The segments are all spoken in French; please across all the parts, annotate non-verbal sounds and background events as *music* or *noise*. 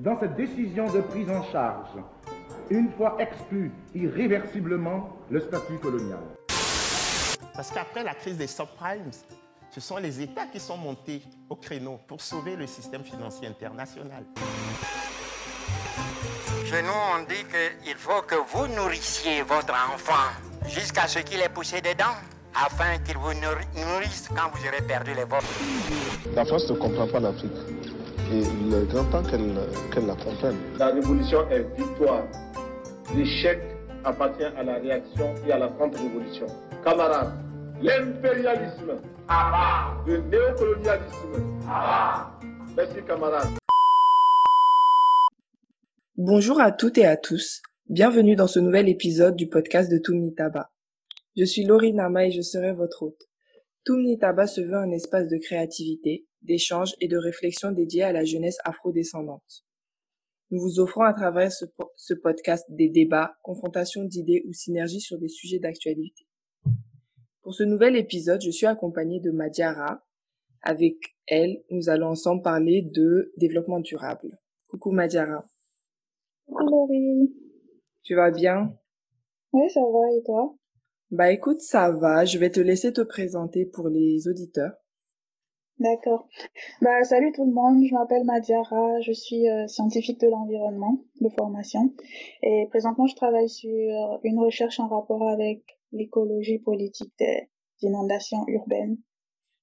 dans cette décision de prise en charge, une fois exclu irréversiblement le statut colonial. Parce qu'après la crise des subprimes, ce sont les États qui sont montés au créneau pour sauver le système financier international. Chez nous, on dit qu'il faut que vous nourrissiez votre enfant jusqu'à ce qu'il ait poussé des dents, afin qu'il vous nourrisse quand vous aurez perdu les vôtres. La France ne comprend pas l'Afrique. Et il est grand temps qu'elle la comprenne. La révolution est victoire. L'échec appartient à la réaction et à la contre-révolution. Camarades, l'impérialisme, le néocolonialisme. Merci camarades. Bonjour à toutes et à tous. Bienvenue dans ce nouvel épisode du podcast de Tumni Taba. Je suis Laurie Nama et je serai votre hôte. Tumni Taba se veut un espace de créativité, d'échange et de réflexion dédié à la jeunesse afrodescendante. Nous vous offrons à travers ce, ce podcast des débats, confrontations d'idées ou synergies sur des sujets d'actualité. Pour ce nouvel épisode, je suis accompagnée de Madiara. Avec elle, nous allons ensemble parler de développement durable. Coucou Madiara. Bonjour. Tu vas bien? Oui, ça va et toi? Bah écoute, ça va. Je vais te laisser te présenter pour les auditeurs. D'accord. Bah, salut tout le monde, je m'appelle Madiara, je suis euh, scientifique de l'environnement de formation et présentement je travaille sur une recherche en rapport avec l'écologie politique des inondations urbaines.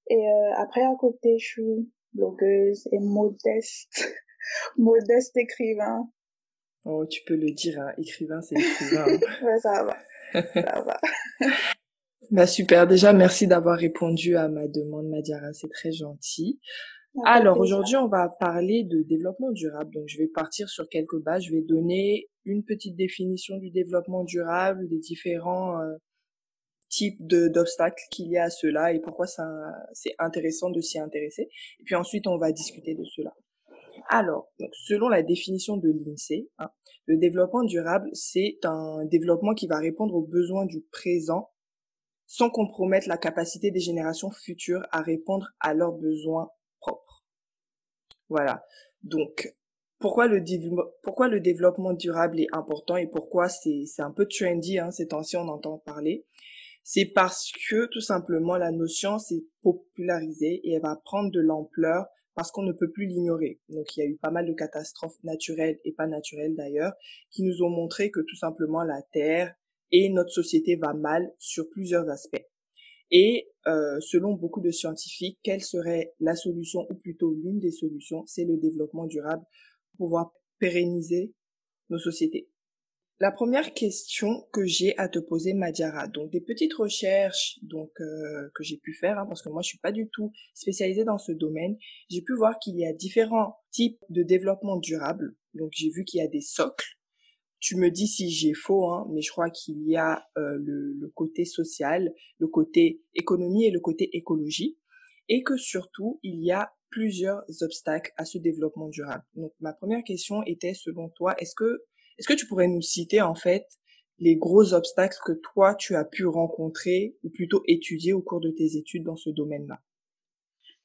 Et euh, après à côté, je suis blogueuse et modeste, *laughs* modeste écrivain. Oh, tu peux le dire, hein. écrivain, c'est écrivain. *laughs* ouais, ça va. *laughs* Ça va. Bah super, déjà merci d'avoir répondu à ma demande Madiara, c'est très gentil. Alors aujourd'hui on va parler de développement durable, donc je vais partir sur quelques bases, je vais donner une petite définition du développement durable, des différents euh, types d'obstacles qu'il y a à cela et pourquoi c'est intéressant de s'y intéresser. Et puis ensuite on va discuter de cela. Alors, donc, selon la définition de l'INSEE, hein, le développement durable, c'est un développement qui va répondre aux besoins du présent sans compromettre la capacité des générations futures à répondre à leurs besoins propres. Voilà. Donc, pourquoi le, pourquoi le développement durable est important et pourquoi c'est un peu trendy hein, ces temps-ci on entend parler? C'est parce que tout simplement la notion s'est popularisée et elle va prendre de l'ampleur parce qu'on ne peut plus l'ignorer. Donc il y a eu pas mal de catastrophes naturelles et pas naturelles d'ailleurs qui nous ont montré que tout simplement la Terre et notre société va mal sur plusieurs aspects. Et euh, selon beaucoup de scientifiques, quelle serait la solution, ou plutôt l'une des solutions, c'est le développement durable pour pouvoir pérenniser nos sociétés. La première question que j'ai à te poser, Madiara, donc des petites recherches donc euh, que j'ai pu faire, hein, parce que moi je suis pas du tout spécialisée dans ce domaine, j'ai pu voir qu'il y a différents types de développement durable. Donc j'ai vu qu'il y a des socles. Tu me dis si j'ai faux, hein, mais je crois qu'il y a euh, le, le côté social, le côté économie et le côté écologie, et que surtout il y a plusieurs obstacles à ce développement durable. Donc ma première question était selon toi, est-ce que est-ce que tu pourrais nous citer en fait les gros obstacles que toi tu as pu rencontrer ou plutôt étudier au cours de tes études dans ce domaine-là?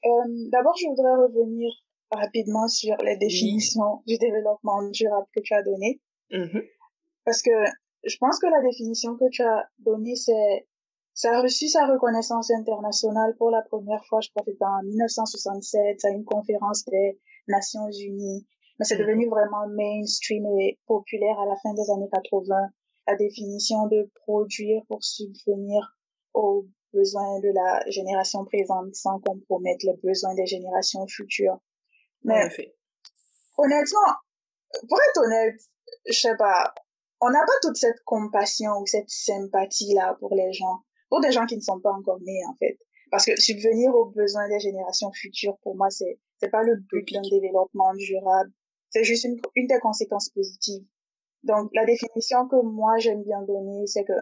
Euh, D'abord, je voudrais revenir rapidement sur les définitions du développement durable que tu as données. Mmh Parce que je pense que la définition que tu as donnée, c'est ça a reçu sa reconnaissance internationale pour la première fois, je crois que c'était en 1967, à une conférence des Nations Unies mais c'est devenu vraiment mainstream et populaire à la fin des années 80. La définition de produire pour subvenir aux besoins de la génération présente sans compromettre les besoins des générations futures. Mais honnêtement, pour être honnête, je sais pas, on n'a pas toute cette compassion ou cette sympathie là pour les gens, pour des gens qui ne sont pas encore nés en fait. Parce que subvenir aux besoins des générations futures, pour moi, c'est c'est pas le but d'un développement durable. C'est juste une, une des conséquences positives. Donc, la définition que moi j'aime bien donner, c'est que,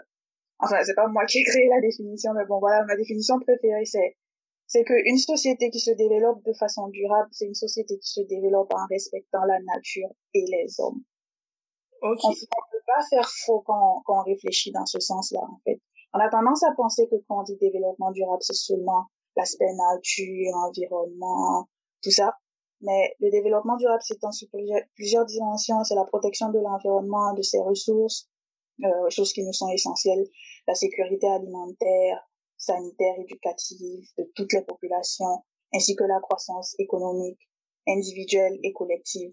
enfin, c'est pas moi qui ai créé la définition, mais bon, voilà, ma définition préférée, c'est, c'est qu'une société qui se développe de façon durable, c'est une société qui se développe en respectant la nature et les hommes. On, ne peut pas faire faux quand, on réfléchit dans ce sens-là, en fait. On a tendance à penser que quand on dit développement durable, c'est seulement l'aspect nature, environnement, tout ça. Mais le développement durable s'étend sur plusieurs dimensions. C'est la protection de l'environnement, de ses ressources, euh, ressources qui nous sont essentielles, la sécurité alimentaire, sanitaire, éducative de toutes les populations, ainsi que la croissance économique, individuelle et collective.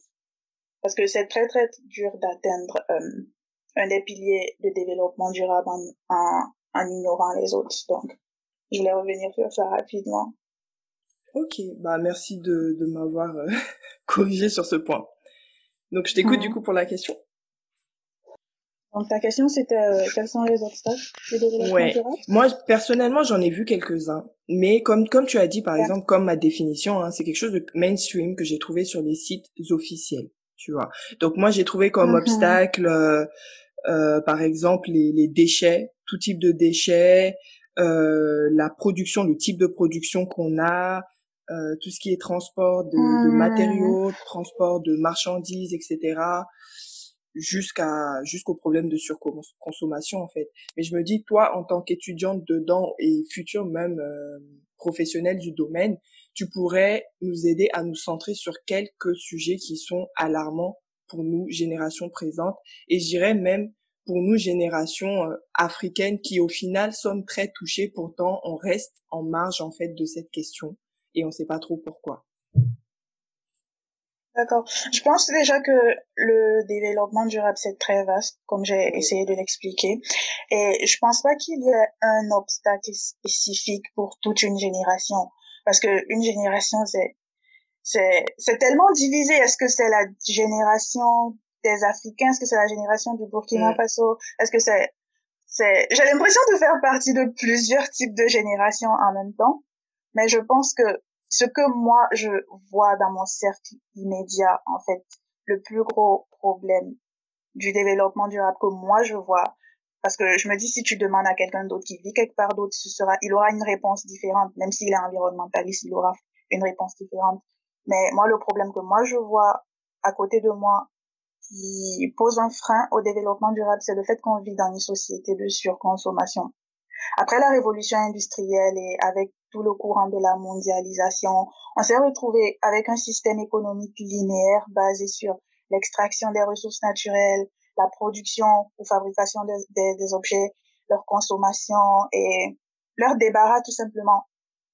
Parce que c'est très très dur d'atteindre euh, un des piliers de développement durable en, en, en ignorant les autres. Donc, je voulais revenir sur ça rapidement. Ok, bah merci de, de m'avoir euh, *laughs* corrigé sur ce point. Donc je t'écoute du mhm. coup pour la question. Donc ta question c'était euh, quels sont les obstacles ouais. Moi personnellement j'en ai vu quelques-uns, mais comme comme tu as dit par exemple comme ma définition, hein, c'est quelque chose de mainstream que j'ai trouvé sur les sites officiels, tu vois. Donc moi j'ai trouvé comme mhm. obstacle euh, euh, par exemple les, les déchets, tout type de déchets, euh, la production, le type de production qu'on a, euh, tout ce qui est transport de, de mmh. matériaux, transport de marchandises, etc jusqu'à jusqu'au problème de surconsommation en fait. Mais je me dis toi en tant qu'étudiante dedans et future même euh, professionnelle du domaine, tu pourrais nous aider à nous centrer sur quelques sujets qui sont alarmants pour nous générations présentes et je dirais même pour nous générations euh, africaines qui au final sommes très touchées pourtant on reste en marge en fait de cette question et on sait pas trop pourquoi. D'accord. Je pense déjà que le développement durable, c'est très vaste, comme j'ai essayé de l'expliquer. Et je pense pas qu'il y ait un obstacle spécifique pour toute une génération. Parce que une génération, c'est, c'est, c'est tellement divisé. Est-ce que c'est la génération des Africains? Est-ce que c'est la génération du Burkina mm. Faso? Est-ce que c'est, c'est, j'ai l'impression de faire partie de plusieurs types de générations en même temps. Mais je pense que ce que moi je vois dans mon cercle immédiat, en fait, le plus gros problème du développement durable que moi je vois, parce que je me dis si tu demandes à quelqu'un d'autre qui vit quelque part d'autre, ce sera, il aura une réponse différente, même s'il est environnementaliste, il aura une réponse différente. Mais moi, le problème que moi je vois à côté de moi qui pose un frein au développement durable, c'est le fait qu'on vit dans une société de surconsommation. Après la révolution industrielle et avec tout le courant de la mondialisation, on s'est retrouvé avec un système économique linéaire basé sur l'extraction des ressources naturelles, la production ou fabrication des, des, objets, leur consommation et leur débarras tout simplement.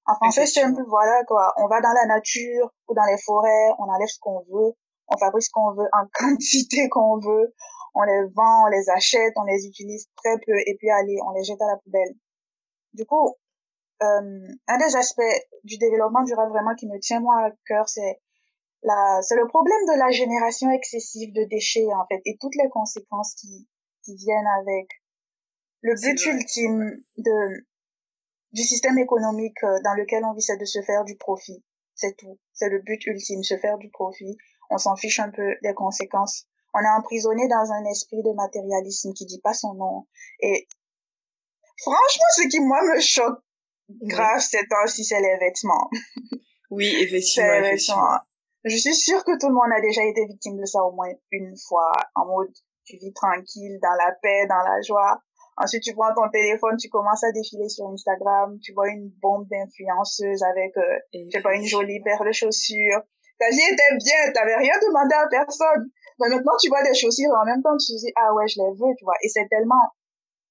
En français simple, voilà quoi. On va dans la nature ou dans les forêts, on enlève ce qu'on veut, on fabrique ce qu'on veut en *laughs* quantité qu'on veut, on les vend, on les achète, on les utilise très peu et puis allez, on les jette à la poubelle. Du coup, euh, un des aspects du développement durable vraiment qui me tient moi à cœur, c'est c'est le problème de la génération excessive de déchets en fait et toutes les conséquences qui qui viennent avec. Le but ultime de du système économique euh, dans lequel on vit, c'est de se faire du profit. C'est tout. C'est le but ultime, se faire du profit. On s'en fiche un peu des conséquences. On est emprisonné dans un esprit de matérialisme qui dit pas son nom. Et franchement, ce qui moi me choque grave c'est aussi c'est les vêtements. Oui, *laughs* effectivement, Je suis sûre que tout le monde a déjà été victime de ça au moins une fois, en mode tu vis tranquille, dans la paix, dans la joie. Ensuite, tu prends ton téléphone, tu commences à défiler sur Instagram, tu vois une bombe d'influenceuse avec, euh, je sais pas, une jolie paire de chaussures. Ta vie était bien, t'avais rien demandé à personne. Mais maintenant, tu vois des chaussures en même temps, tu te dis, ah ouais, je les veux, tu vois. Et c'est tellement,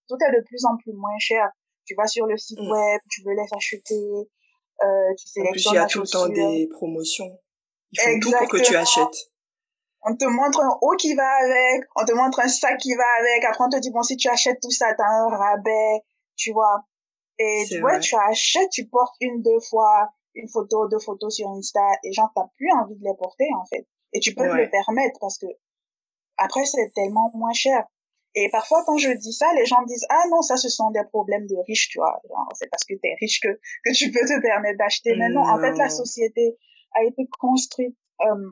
tout est de plus en plus moins cher tu vas sur le site mm. web, tu veux les acheter, euh, tu sélectionnes En plus, il y a tout le temps des promotions. Ils font tout pour que tu achètes. On te montre un haut qui va avec, on te montre un sac qui va avec, après on te dit, bon, si tu achètes tout ça, t'as un rabais, tu vois. Et tu vois, tu achètes, tu portes une, deux fois une photo, deux photos sur Insta, et genre, t'as plus envie de les porter, en fait. Et tu peux te le permettre parce que après, c'est tellement moins cher. Et parfois, quand je dis ça, les gens disent, ah non, ça, ce sont des problèmes de riches, tu vois. C'est parce que tu es riche que, que tu peux te permettre d'acheter. Mais non, en fait, la société a été construite, euh,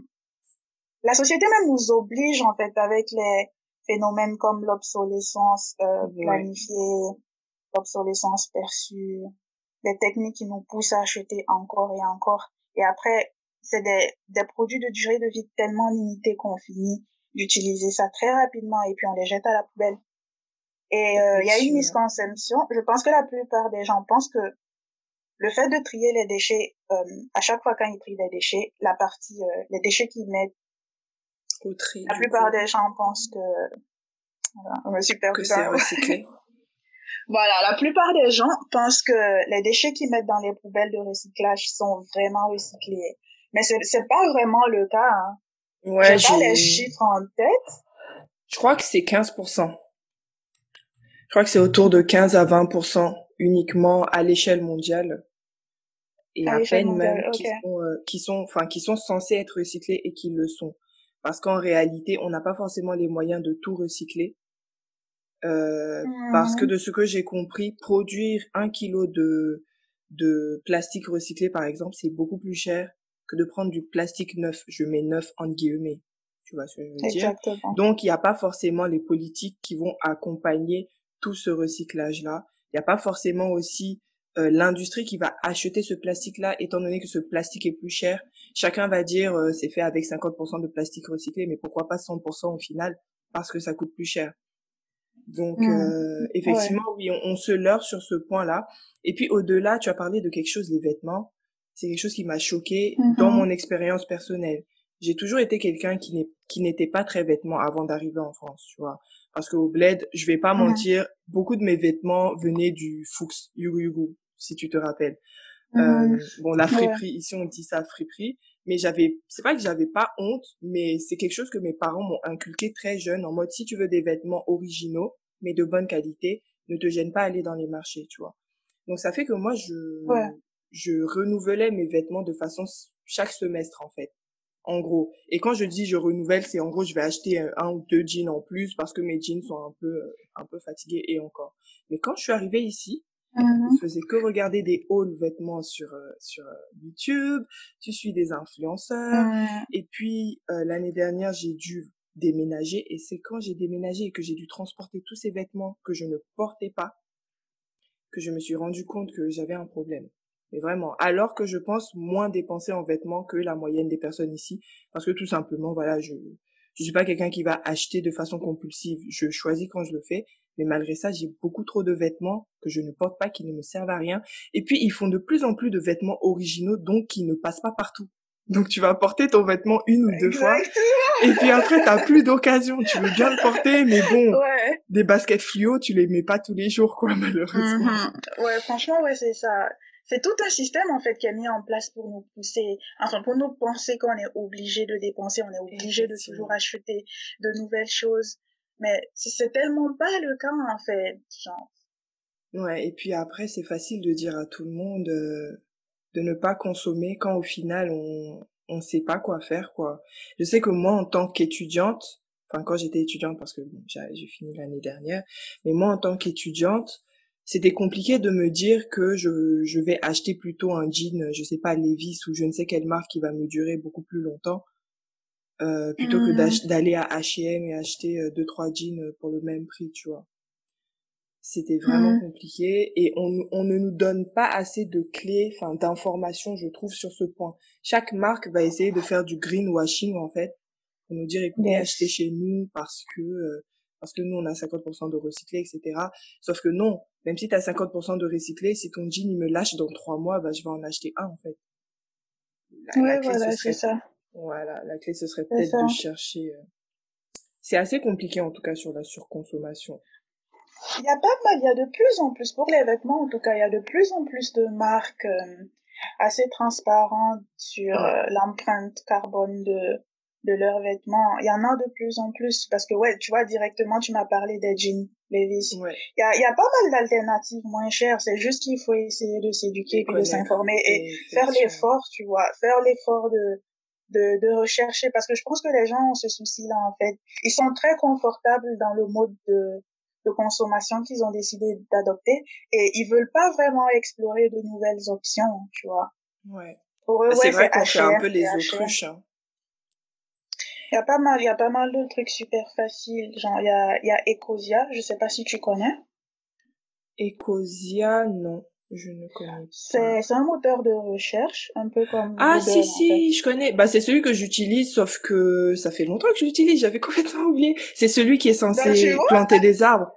la société même nous oblige, en fait, avec les phénomènes comme l'obsolescence euh, planifiée, l'obsolescence perçue, les techniques qui nous poussent à acheter encore et encore. Et après, c'est des, des produits de durée de vie tellement limitée qu'on finit d'utiliser ça très rapidement et puis on les jette à la poubelle. Et euh, il y a une misconception. Je pense que la plupart des gens pensent que le fait de trier les déchets, euh, à chaque fois quand ils trient des déchets, la partie, euh, les déchets qu'ils mettent, Au tri. la plupart coup, des gens pensent que, voilà, je me suis que c'est recyclé. *laughs* Voilà, la plupart des gens pensent que les déchets qu'ils mettent dans les poubelles de recyclage sont vraiment recyclés. Mais c'est, c'est pas vraiment le cas, hein. Ouais, J'ai pas les chiffres en tête. je crois que c'est 15%. Je crois que c'est autour de 15 à 20% uniquement à l'échelle mondiale. Et À peine mondiale, même qui ok. sont, euh, qui sont, enfin, qui sont censés être recyclés et qui le sont. Parce qu'en réalité, on n'a pas forcément les moyens de tout recycler. Euh, parce que Mhm. de ce que j'ai compris, produire un kilo de, de plastique recyclé, par exemple, c'est beaucoup plus cher que de prendre du plastique neuf. Je mets neuf en guillemets. Tu vois ce que je veux dire? Exactement. Donc, il n'y a pas forcément les politiques qui vont accompagner tout ce recyclage-là. Il n'y a pas forcément aussi euh, l'industrie qui va acheter ce plastique-là, étant donné que ce plastique est plus cher. Chacun va dire euh, c'est fait avec 50% de plastique recyclé, mais pourquoi pas 100% au final Parce que ça coûte plus cher. Donc, Mhm. euh, effectivement, oui, on, on se leurre sur ce point-là. Et puis, au-delà, tu as parlé de quelque chose, les vêtements. C'est quelque chose qui m'a choqué dans Mhm. mon expérience personnelle. J'ai toujours été quelqu'un qui n'est qui n'était pas très vêtements avant d'arriver en France, tu vois. Parce qu'au bled, je vais pas Mhm. mentir, beaucoup de mes vêtements venaient du Fuchs, Yugu Yugu, si tu te rappelles. Mhm. Euh, bon, la friperie, ici on dit ça friperie, mais j'avais, c'est pas que j'avais pas honte, mais c'est quelque chose que mes parents m'ont inculqué très jeune, en mode si tu veux des vêtements originaux, mais de bonne qualité, ne te gêne pas à aller dans les marchés, tu vois. Donc ça fait que moi je, Ouais. je renouvelais mes vêtements de façon chaque semestre en fait. En gros. Et quand je dis je renouvelle, c'est en gros je vais acheter un, un ou deux jeans en plus parce que mes jeans sont un peu euh, un peu fatigués et encore. Mais quand je suis arrivée ici, Mhm. je faisais que regarder des hauls vêtements sur euh, sur euh, YouTube, tu suis des influenceurs et puis euh, l'année dernière, j'ai dû déménager et c'est quand j'ai déménagé et que j'ai dû transporter tous ces vêtements que je ne portais pas que je me suis rendu compte que j'avais un problème. Mais vraiment, alors que je pense moins dépenser en vêtements que la moyenne des personnes ici parce que tout simplement voilà, je je suis pas quelqu'un qui va acheter de façon compulsive, je choisis quand je le fais mais malgré ça, j'ai beaucoup trop de vêtements que je ne porte pas, qui ne me servent à rien. Et puis, ils font de plus en plus de vêtements originaux, donc qui ne passent pas partout. Donc, tu vas porter ton vêtement une ou deux fois, et puis après, t'as plus d'occasion. Tu veux bien le porter, mais bon, Ouais. des baskets fluo, tu les mets pas tous les jours, quoi, malheureusement. Mhm. Ouais, franchement, ouais, c'est ça. C'est tout un système, en fait, qui est mis en place pour nous pousser, enfin, pour nous penser qu'on est obligé de dépenser, on est obligé de toujours acheter de nouvelles choses. Mais c'est tellement pas le cas, en fait. Genre, Ouais, et puis après, c'est facile de dire à tout le monde euh, de ne pas consommer quand au final, on on sait pas quoi faire, quoi. Je sais que moi, en tant qu'étudiante, enfin, quand j'étais étudiante, parce que bon, j'ai fini l'année dernière, mais moi, en tant qu'étudiante, c'était compliqué de me dire que je, je vais acheter plutôt un jean, je sais pas, Levi's ou je ne sais quelle marque qui va me durer beaucoup plus longtemps, euh, plutôt que d'ach- d'aller à H&M et acheter euh, deux, trois jeans pour le même prix, tu vois. C'était vraiment Mhm. compliqué et on, on ne nous donne pas assez de clés, enfin d'informations, je trouve, sur ce point. Chaque marque va essayer de faire du greenwashing en fait, pour nous dire écoutez, Yes. achetez chez nous parce que euh, parce que nous on a 50% de recyclé, etc. Sauf que non, même si tu as 50% de recyclé, si ton jean il me lâche dans trois mois, bah je vais en acheter un en fait. La, la ouais, clé voilà, ce c'est serait ça. voilà, la clé ce serait peut-être de chercher. euh, C'est assez compliqué en tout cas sur la surconsommation. Il y a pas mal, il y a de plus en plus, pour les vêtements en tout cas, il y a de plus en plus de marques euh, assez transparentes sur euh, l'empreinte carbone de, de leurs vêtements. Il y en a de plus en plus parce que, ouais, tu vois, directement, tu m'as parlé des jeans Levi's. Ouais. Il y a, il y a pas mal d'alternatives moins chères, c'est juste qu'il faut essayer de s'éduquer puis de s'informer et faire l'effort, tu vois, faire l'effort de, de, de rechercher parce que je pense que les gens ont ce souci-là en fait. Ils sont très confortables dans le mode de, de consommation qu'ils ont décidé d'adopter et ils veulent pas vraiment explorer de nouvelles options, tu vois. Ouais. Pour eux, c'est ouais, vrai qu'on fait un HR, peu les c'est HR. autruches. Hein. Il y a pas mal, il y a pas mal de trucs super faciles. Genre, il y a, il y a Ecosia, je sais pas si tu connais. Ecosia, non, je ne connais pas. C'est, c'est un moteur de recherche, un peu comme Ah Google, si en si, je connais. Bah c'est celui que j'utilise, sauf que ça fait longtemps que je l'utilise. J'avais *laughs* complètement oublié. C'est celui qui est Bah, censé planter des arbres.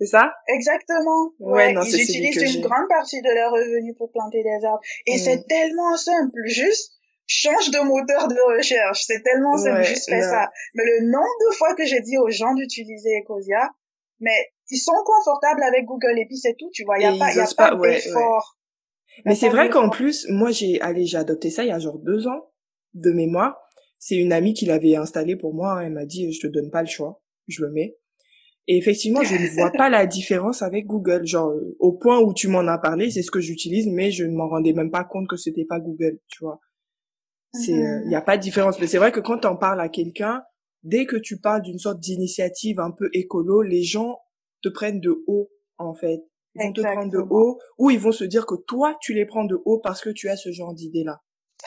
C'est ça? Exactement. Ouais, ils utilisent une grande partie de leurs revenus pour planter des arbres. Et mm. c'est tellement simple. Juste change de moteur de recherche. C'est tellement simple. juste fais ça. Mais le nombre de fois que j'ai dit aux gens d'utiliser Ecosia, mais ils sont confortables avec Google et puis c'est tout, tu vois. Il y a pas, y a pas, d'effort. Mais c'est vrai qu'en plus, moi j'ai, allez, j'ai adopté ça il y a genre deux ans de mémoire. C'est une amie qui l'avait installé pour moi. Hein. Elle m'a dit, je te donne pas le choix. Je le mets. Et effectivement, je ne vois pas la différence avec Google. Genre, au point où tu m'en as parlé, c'est ce que j'utilise, mais je ne m'en rendais même pas compte que c'était pas Google, tu vois. C'est, il euh, n'y a pas de différence. Mais c'est vrai que quand tu en parles à quelqu'un, dès que tu parles d'une sorte d'initiative un peu écolo, les gens te prennent de haut, en fait. Ils vont te prendre de haut, ou ils vont se dire que toi, tu les prends de haut parce que tu as ce genre d'idée-là.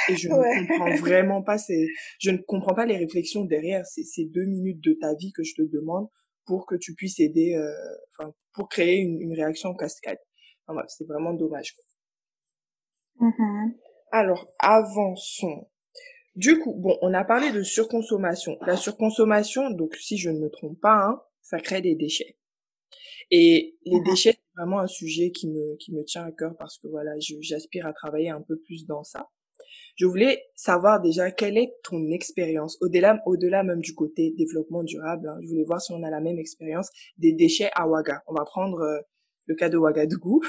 Et je *laughs* ne comprends vraiment pas ces, je ne comprends pas les réflexions derrière ces, ces deux minutes de ta vie que je te demande pour que tu puisses aider, euh, enfin, pour créer une, une réaction cascade. Enfin, c'est vraiment dommage. Mm-hmm. Alors, avançons. Du coup, bon, on a parlé de surconsommation. La surconsommation, donc si je ne me trompe pas, hein, ça crée des déchets. Et les mm-hmm. déchets, c'est vraiment un sujet qui me, qui me tient à cœur parce que voilà, j'aspire à travailler un peu plus dans ça. Je voulais savoir déjà quelle est ton expérience au-delà, au-delà même du côté développement durable. Hein. je voulais voir si on a la même expérience des déchets à Ouaga. On va prendre euh, le cas de Ouagadougou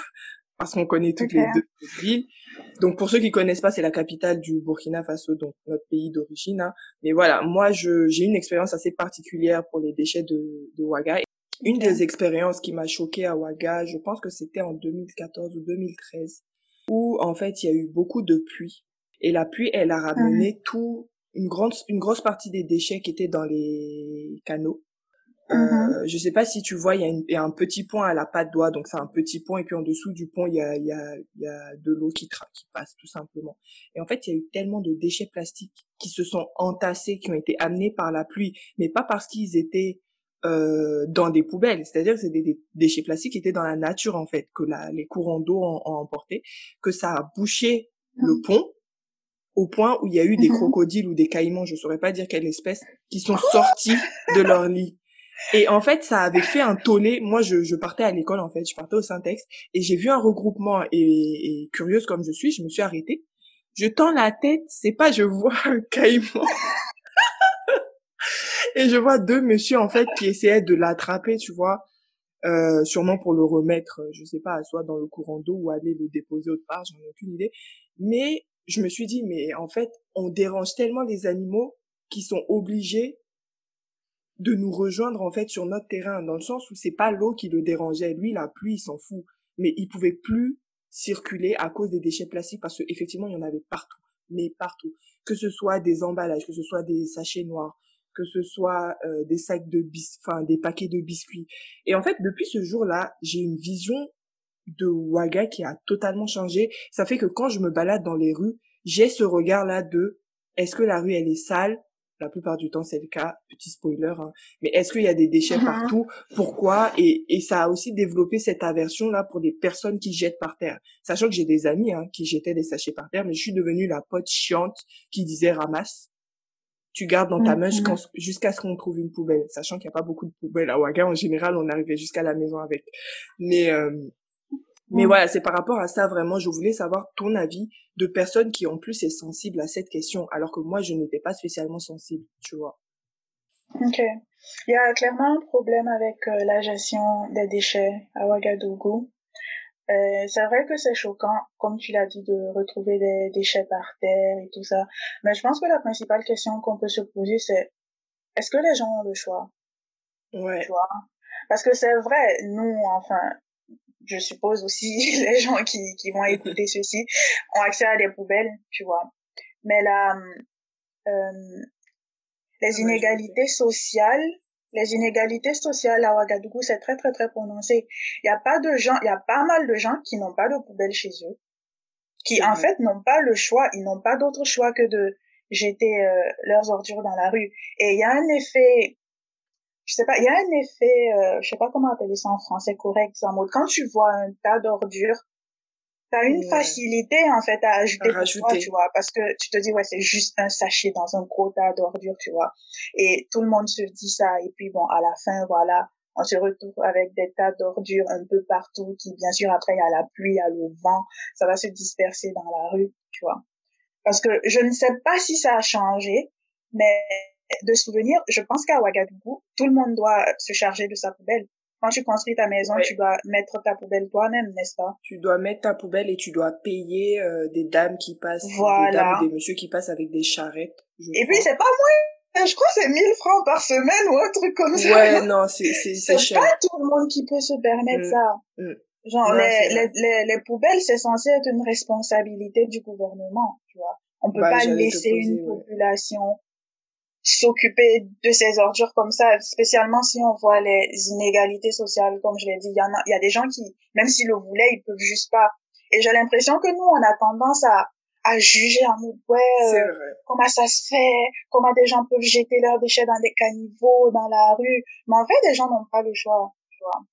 parce qu'on connaît toutes les deux villes. Donc pour ceux qui connaissent pas, c'est la capitale du Burkina Faso, donc notre pays d'origine. Hein. Mais voilà, moi je, j'ai une expérience assez particulière pour les déchets de, de Ouaga. Une des expériences qui m'a choquée à Ouaga, je pense que c'était en 2014 ou 2013, où en fait il y a eu beaucoup de pluie et la pluie, elle a ramené tout, une grande, une grosse partie des déchets qui étaient dans les canaux. Euh, mm-hmm. je sais pas si tu vois, il y, a y a un petit pont à la patte d'oie, donc c'est un petit pont, et puis en dessous du pont, il y a, y a, y a de l'eau qui, qui passe tout simplement. Et en fait, il y a eu tellement de déchets plastiques qui se sont entassés, qui ont été amenés par la pluie, mais pas parce qu'ils étaient euh, dans des poubelles, c'est-à-dire que c'est des, déchets plastiques qui étaient dans la nature en fait, que la, les courants d'eau ont, ont emporté, que ça a bouché le mm. pont au point où il y a eu des mhm. crocodiles ou des caïmans, je saurais pas dire quelle espèce, qui sont sortis de leur lit. Et en fait, ça avait fait un tollé. Moi, je, je partais à l'école, en fait, je partais au syntaxe, et j'ai vu un regroupement, et, curieuse comme je suis, je me suis arrêtée. Je tends la tête, c'est pas, je vois un *laughs* caïman. et je vois deux messieurs, en fait, qui essayaient de l'attraper, tu vois, euh, sûrement pour le remettre, je sais pas, soit dans le courant d'eau ou aller le déposer autre part, j'en ai aucune idée. Mais je me suis dit, mais en fait, on dérange tellement les animaux qui sont obligés de nous rejoindre en fait sur notre terrain, dans le sens où c'est pas l'eau qui le dérangeait. Lui, la pluie, il s'en fout. Mais il pouvait plus circuler à cause des déchets plastiques parce qu'effectivement, il y en avait partout. Mais partout. Que ce soit des emballages, que ce soit des sachets noirs, que ce soit euh, des sacs de bis, enfin des paquets de biscuits. Et en fait, depuis ce jour-là, j'ai une vision de Ouaga qui a totalement changé. Ça fait que quand je me balade dans les rues, j'ai ce regard-là de est-ce que la rue elle est sale? La plupart du temps c'est le cas, petit spoiler. Hein. Mais est-ce qu'il y a des déchets uh-huh. partout? Pourquoi? Et, et ça a aussi développé cette aversion là pour des personnes qui jettent par terre. Sachant que j'ai des amis hein, qui jetaient des sachets par terre, mais je suis devenue la pote chiante qui disait ramasse. Tu gardes dans ta main mm-hmm. jusqu'à ce qu'on trouve une poubelle, sachant qu'il n'y a pas beaucoup de poubelles à Ouaga. En général, on arrivait jusqu'à la maison avec. Mais euh, mais voilà, c'est par rapport à ça vraiment, je voulais savoir ton avis de personnes qui en plus est sensible à cette question, alors que moi je n'étais pas spécialement sensible, tu vois. Ok. Il y a clairement un problème avec euh, la gestion des déchets à Ouagadougou. Euh, c'est vrai que c'est choquant, comme tu l'as dit, de retrouver des déchets par terre et tout ça. Mais je pense que la principale question qu'on peut se poser, c'est est-ce que les gens ont le choix? Ouais. Tu vois? Parce que c'est vrai, nous, enfin, je suppose aussi *laughs* les gens qui, qui vont *laughs* écouter ceci ont accès à des poubelles, tu vois. Mais là, euh, les inégalités sociales, les inégalités sociales à Ouagadougou, c'est très très très prononcé. Il y a pas de gens, il y a pas mal de gens qui n'ont pas de poubelle chez eux, qui en fait n'ont pas le choix, ils n'ont pas d'autre choix que de jeter euh, leurs ordures dans la rue. Et il y a un effet je sais pas, il y a un effet, euh, je sais pas comment appeler ça en français correct, en mode quand tu vois un tas d'ordures, t'as une facilité en fait à ajouter toi, tu vois, parce que tu te dis ouais c'est juste un sachet dans un gros tas d'ordures, tu vois, et tout le monde se dit ça et puis bon à la fin voilà on se retrouve avec des tas d'ordures un peu partout qui, bien sûr, après, il y a la pluie, il y a le vent, ça va se disperser dans la rue, tu vois. Parce que je ne sais pas si ça a changé, mais de souvenir, je pense qu'à Ouagadougou, tout le monde doit se charger de sa poubelle. Quand tu construis ta maison, tu dois mettre ta poubelle toi-même, n'est-ce pas? Tu dois mettre ta poubelle et tu dois payer euh, des dames qui passent, des dames ou des messieurs qui passent avec des charrettes. Et puis c'est pas moins je crois que c'est 1000 francs par semaine ou un truc comme ça. Ouais, non, c'est, c'est, c'est cher. pas tout le monde qui peut se permettre mm, ça. Mm. Genre, les, les, les, les, poubelles, c'est censé être une responsabilité du gouvernement, tu vois. On peut bah, pas laisser une population s'occuper de ces ordures comme ça, spécialement si on voit les inégalités sociales, comme je l'ai dit. Il y en a, il y a des gens qui, même s'ils le voulaient, ils peuvent juste pas. Et j'ai l'impression que nous, on a tendance à, à juger en mode, ouais, euh, comment ça se fait, comment des gens peuvent jeter leurs déchets dans des caniveaux, dans la rue. Mais en fait, les gens n'ont pas le choix, tu vois.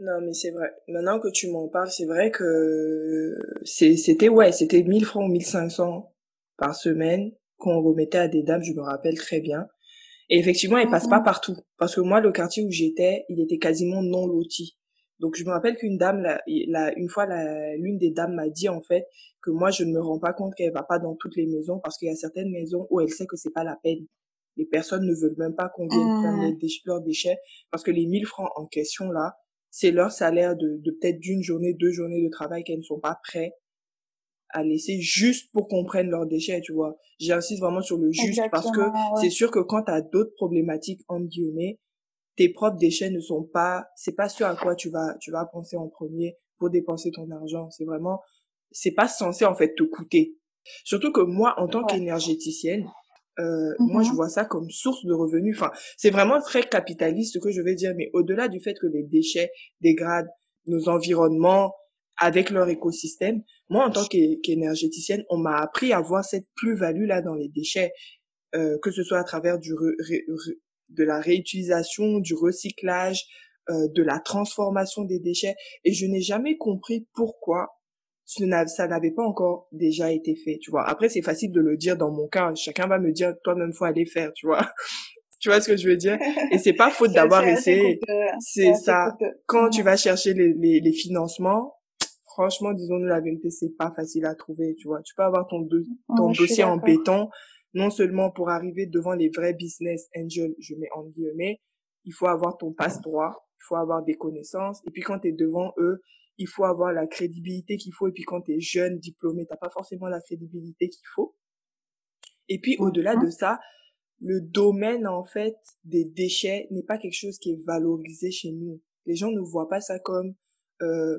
Non, mais c'est vrai. Maintenant que tu m'en parles, c'est vrai que c'était, ouais, c'était 1000 francs ou 1500 par semaine qu'on remettait à des dames, je me rappelle très bien. Et effectivement, elle passe pas mhm. partout. Parce que moi, le quartier où j'étais, il était quasiment non loti. Donc, je me rappelle qu'une dame, la, une fois, l'une des dames m'a dit, en fait, que moi, je ne me rends pas compte qu'elle va pas dans toutes les maisons parce qu'il y a certaines maisons où elle sait que c'est pas la peine. Les personnes ne veulent même pas qu'on vienne prendre mhm. leurs déchets parce que les 1000 francs en question, là, c'est leur salaire de, de peut-être d'une journée, deux journées de travail qu'elles ne sont pas prêtes à laisser juste pour qu'on prenne leurs déchets, tu vois. J'insiste vraiment sur le juste parce que c'est sûr que quand tu as d'autres problématiques, entre guillemets, tes propres déchets ne sont pas, c'est pas ce à quoi tu vas, tu vas penser en premier pour dépenser ton argent. C'est vraiment, c'est pas censé en fait te coûter. Surtout que moi, en tant qu'énergéticienne, euh, moi je mm-hmm. vois ça comme source de revenus. Enfin, c'est vraiment très capitaliste ce que je vais dire, mais au-delà du fait que les déchets dégradent nos environnements, avec leur écosystème. Moi, en tant qu'énergéticienne, on m'a appris à voir cette plus-value là dans les déchets, euh, que ce soit à travers du de la réutilisation, du recyclage, euh, de la transformation des déchets. Et je n'ai jamais compris pourquoi ça n'avait pas encore déjà été fait, tu vois. Après, c'est facile de le dire dans mon cas. Chacun va me dire, toi-même, faut aller faire, tu vois. *laughs* tu vois ce que je veux dire? Et c'est pas *laughs* faute d'avoir essayé. C'est ça. Quand tu vas chercher les, les, les financements, franchement, disons-nous la vérité, c'est pas facile à trouver, tu vois. Tu peux avoir ton, ton dossier en béton, non seulement pour arriver devant les vrais business angels, je mets en guillemets, il faut avoir ton passe-droit, il faut avoir des connaissances, et puis quand tu es devant eux, il faut avoir la crédibilité qu'il faut, et puis quand tu es jeune, diplômé, t'as pas forcément la crédibilité qu'il faut. Et puis au-delà de ça, le domaine en fait des déchets n'est pas quelque chose qui est valorisé chez nous. Les gens ne voient pas ça comme euh,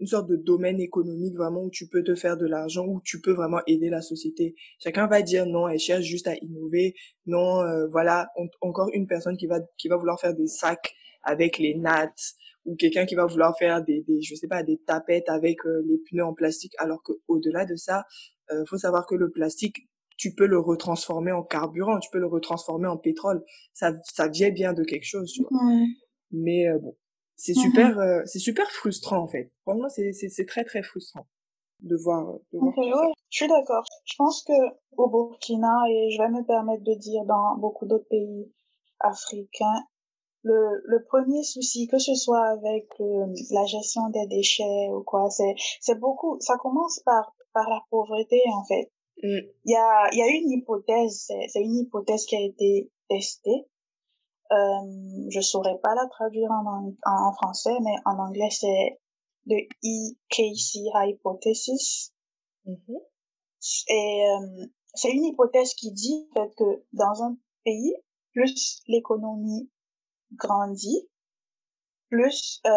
une sorte de domaine économique vraiment où tu peux te faire de l'argent, où tu peux vraiment aider la société. Chacun va dire non, elle cherche juste à innover. Non, euh, voilà, encore une personne qui va qui va vouloir faire des sacs avec les nattes ou quelqu'un qui va vouloir faire des, des je sais pas des tapettes avec euh, les pneus en plastique alors que au-delà de ça, euh, faut savoir que le plastique tu peux le retransformer en carburant, tu peux le retransformer en pétrole. Ça ça vient bien de quelque chose, tu vois. Mais euh, bon, c'est super euh, c'est super frustrant en fait. Vraiment c'est c'est très très frustrant de voir de voir ouais, je suis d'accord. Je pense que au Burkina et je vais me permettre de dire dans beaucoup d'autres pays africains le, le premier souci que ce soit avec la gestion des déchets ou quoi c'est c'est beaucoup ça commence par par la pauvreté en fait. Mmh. il y a il y a une hypothèse c'est une hypothèse qui a été testée euh, je saurais pas la traduire en, en, français, mais en anglais c'est le EKC hypothesis. Mm-hmm. Et euh, c'est une hypothèse qui dit en fait, que dans un pays, plus l'économie grandit, plus euh,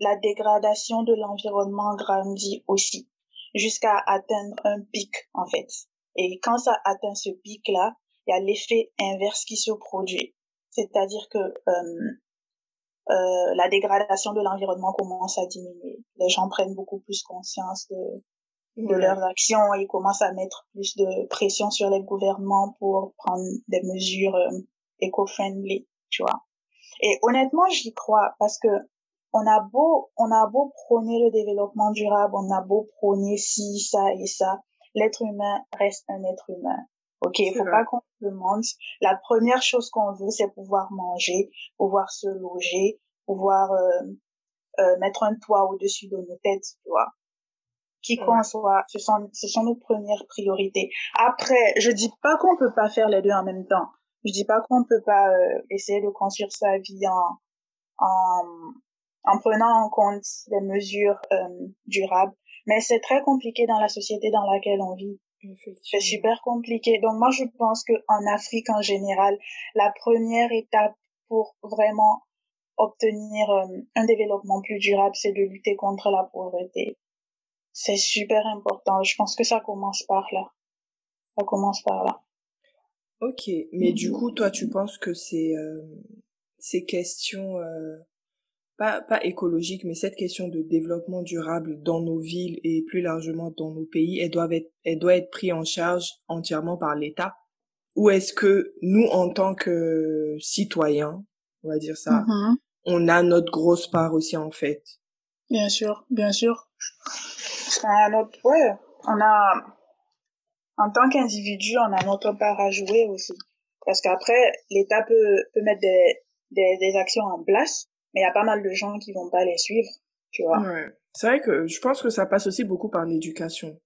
la dégradation de l'environnement grandit aussi, jusqu'à atteindre un pic en fait. Et quand ça atteint ce pic-là, il y a l'effet inverse qui se produit c'est-à-dire que euh, euh, la dégradation de l'environnement commence à diminuer. Les gens prennent beaucoup plus conscience de, de leurs actions et commencent à mettre plus de pression sur les gouvernements pour prendre des mesures euh, éco-friendly, tu vois. Et honnêtement, j'y crois parce que on a beau, on a beau prôner le développement durable, on a beau prôner ci, ça et ça, l'être humain reste un être humain. Ok, il faut pas qu'on se demande. La première chose qu'on veut, c'est pouvoir manger, pouvoir se loger, pouvoir euh, euh, mettre un toit au-dessus de nos têtes, tu vois. Qui qu'on soit, ce sont, ce sont nos premières priorités. Après, je dis pas qu'on peut pas faire les deux en même temps. Je dis pas qu'on peut pas euh, essayer de construire sa vie en, en, en prenant en compte des mesures euh, durables. Mais c'est très compliqué dans la société dans laquelle on vit. C'est super compliqué. Donc moi, je pense que en Afrique en général, la première étape pour vraiment obtenir euh, un développement plus durable, c'est de lutter contre la pauvreté. C'est super important. Je pense que ça commence par là. Ça commence par là. Ok, mais du coup, toi, tu penses que c'est euh, ces questions euh, pas pas écologiques, mais cette question de développement durable dans nos villes et plus largement dans nos pays, elle doit être elle doit être prise en charge entièrement par l'État? Ou est-ce que nous, en tant que citoyens, on va dire ça, mm-hmm on a notre grosse part aussi en fait? Bien sûr, bien sûr. On notre, ouais, on a, en tant qu'individu, on a notre part à jouer aussi. Parce qu'après, l'État peut, peut mettre des, des, des, actions en place, mais il y a pas mal de gens qui vont pas les suivre, tu vois. Ouais. C'est vrai que je pense que ça passe aussi beaucoup par l'éducation.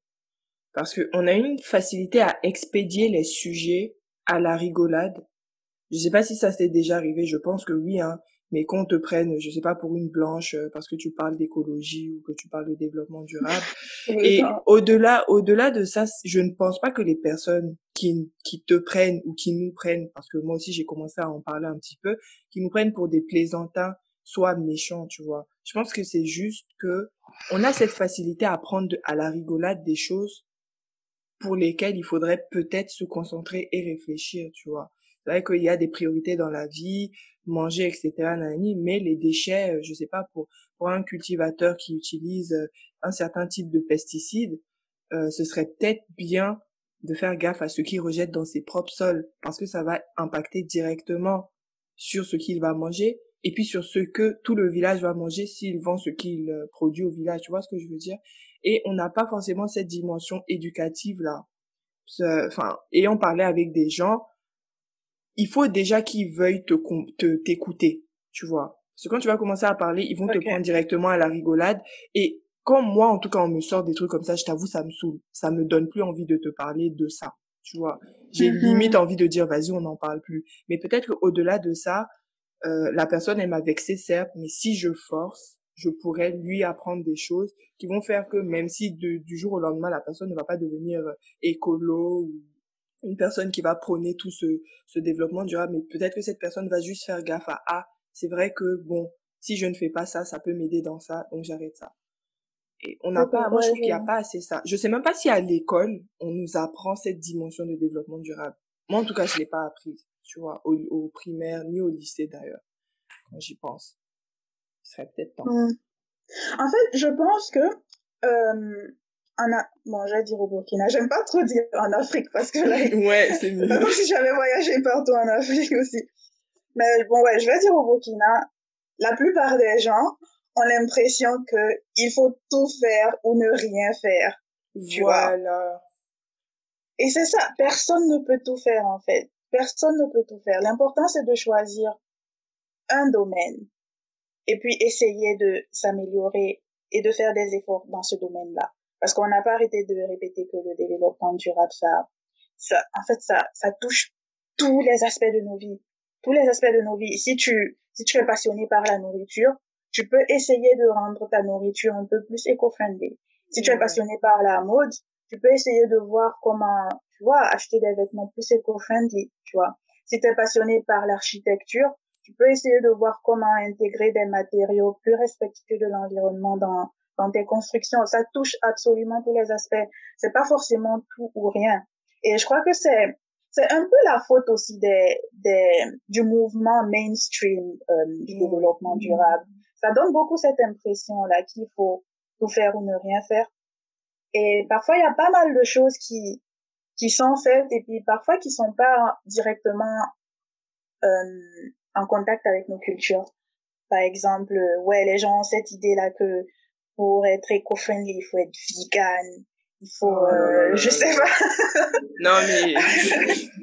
Parce que on a une facilité à expédier les sujets à la rigolade. Je sais pas si ça s'est déjà arrivé, je pense que oui, hein mais qu'on te prenne, je sais pas, pour une blanche euh, parce que tu parles d'écologie ou que tu parles de développement durable. *laughs* et au-delà, au-delà de ça, je ne pense pas que les personnes qui, qui te prennent ou qui nous prennent, parce que moi aussi j'ai commencé à en parler un petit peu, qui nous prennent pour des plaisantins, soient méchants, tu vois. Je pense que c'est juste que on a cette facilité à prendre à la rigolade des choses pour lesquelles il faudrait peut-être se concentrer et réfléchir, tu vois. C'est vrai qu'il y a des priorités dans la vie, manger, etc. mais les déchets, euh, je sais pas, pour, pour un cultivateur qui utilise euh, un certain type de pesticides, euh, ce serait peut-être bien de faire gaffe à ce qu'il rejette dans ses propres sols, parce que ça va impacter directement sur ce qu'il va manger, et puis sur ce que tout le village va manger s'il vend ce qu'il produit au village, tu vois ce que je veux dire? Et on n'a pas forcément cette dimension éducative là. Enfin, ayant parlé avec des gens, il faut déjà qu'ils veuillent te te t'écouter, tu vois? Parce que quand tu vas commencer à parler, ils vont te prendre directement à la rigolade. Et quand moi, en tout cas, on me sort des trucs comme ça, je t'avoue, ça me saoule. Ça me donne plus envie de te parler de ça, tu vois? J'ai mm-hmm. limite envie de dire, vas-y, on n'en parle plus. Mais peut-être qu'au-delà de ça, euh, la personne, elle m'a vexé, certes, mais si je force, je pourrais lui apprendre des choses qui vont faire que même si du jour au lendemain, la personne ne va pas devenir euh, écolo ou une personne qui va prôner tout ce, ce développement durable, mais peut-être que cette personne va juste faire gaffe à ah, c'est vrai que bon, si je ne fais pas ça, ça peut m'aider dans ça, donc j'arrête ça. Et on n'a pas, moi je trouve qu'il n'y a pas assez ça. Je sais même pas si à l'école on nous apprend cette dimension de développement durable. Moi en tout cas je l'ai pas apprise, tu vois, au, au primaire ni au lycée d'ailleurs. Quand j'y pense, ce serait peut-être temps. Mmh. En fait, je pense que euh, en a... bon, j'allais dire au Burkina. J'aime pas trop dire en Afrique parce que là, *laughs* ouais, c'est mieux. si j'avais voyagé partout en Afrique aussi. Mais bon, ouais, je vais dire au Burkina. La plupart des gens ont l'impression que il faut tout faire ou ne rien faire. Tu voilà. Et c'est ça. Personne ne peut tout faire, en fait. Personne ne peut tout faire. L'important, c'est de choisir un domaine et puis essayer de s'améliorer et de faire des efforts dans ce domaine-là. Parce qu'on n'a pas arrêté de répéter que le développement durable, ça, ça, en fait, ça, ça touche tous les aspects de nos vies. Tous les aspects de nos vies. Si tu, si tu es passionné par la nourriture, tu peux essayer de rendre ta nourriture un peu plus éco-friendly. Si tu es passionné par la mode, tu peux essayer de voir comment, tu vois, acheter des vêtements plus éco-friendly, tu vois. Si tu es passionné par l'architecture, tu peux essayer de voir comment intégrer des matériaux plus respectueux de l'environnement dans, dans tes constructions. Ça touche absolument tous les aspects. C'est pas forcément tout ou rien. Et je crois que c'est c'est un peu la faute aussi des, des du mouvement mainstream euh, du développement durable. Ça donne beaucoup cette impression là qu'il faut tout faire ou ne rien faire. Et parfois il y a pas mal de choses qui qui sont faites et puis parfois qui sont pas directement euh, en contact avec nos cultures. Par exemple, ouais, les gens ont cette idée là que pour être éco-friendly, il faut être vegan, Il faut, oh euh, je sais pas. *laughs* non, mais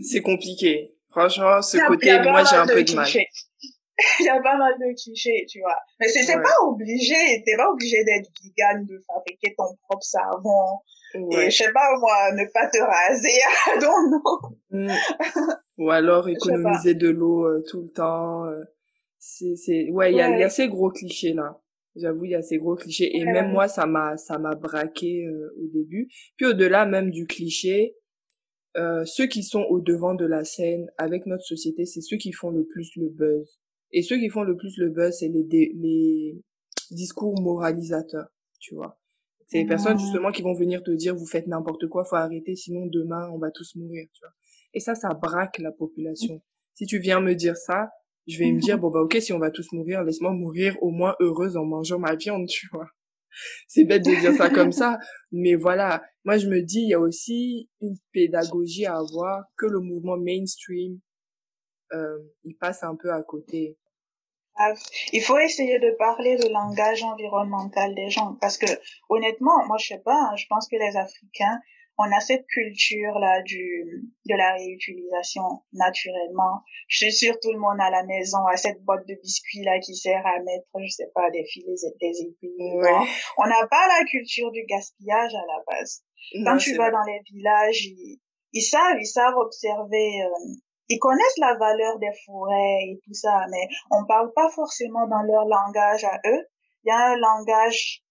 c'est compliqué. Franchement, ce côté, moi, j'ai un peu de mal. *laughs* Il y a pas mal de clichés, tu vois. Mais c'est ouais. pas obligé, t'es pas obligé d'être vegan, de fabriquer ton propre savon. Ouais. Et je sais pas, moi, ne pas te raser, non, *laughs* non. Ou alors économiser de l'eau euh, tout le temps. Euh, c'est, c'est, ouais, il y a, y a ces gros clichés là. J'avoue, il y a ces gros clichés. Et même moi, ça m'a, ça m'a braqué euh, au début. Puis au-delà même du cliché, euh, ceux qui sont au devant de la scène avec notre société, c'est ceux qui font le plus le buzz. Et ceux qui font le plus le buzz, c'est les, les discours moralisateurs, tu vois. C'est les personnes justement qui vont venir te dire vous faites n'importe quoi, faut arrêter, sinon demain on va tous mourir, tu vois. Et ça, ça braque la population. Si tu viens me dire ça, je vais me dire *laughs* bon bah ok si on va tous mourir, laisse-moi mourir au moins heureuse en mangeant ma viande, tu vois. *laughs* C'est bête de dire ça comme ça, mais voilà. Moi je me dis il y a aussi une pédagogie à avoir que le mouvement mainstream euh, il passe un peu à côté. Il faut essayer de parler le langage environnemental des gens parce que honnêtement, moi je sais pas, hein, je pense que les Africains, on a cette culture là du de la réutilisation naturellement. Je suis sûre tout le monde à la maison a cette boîte de biscuits là qui sert à mettre, je sais pas, des filets et des aiguilles. Ouais. On n'a pas la culture du gaspillage à la base. Quand tu vas dans les villages, ils, ils savent, ils savent observer euh, ils connaissent la valeur des forêts et tout ça, mais on parle pas forcément dans leur langage à eux. Il y a un langage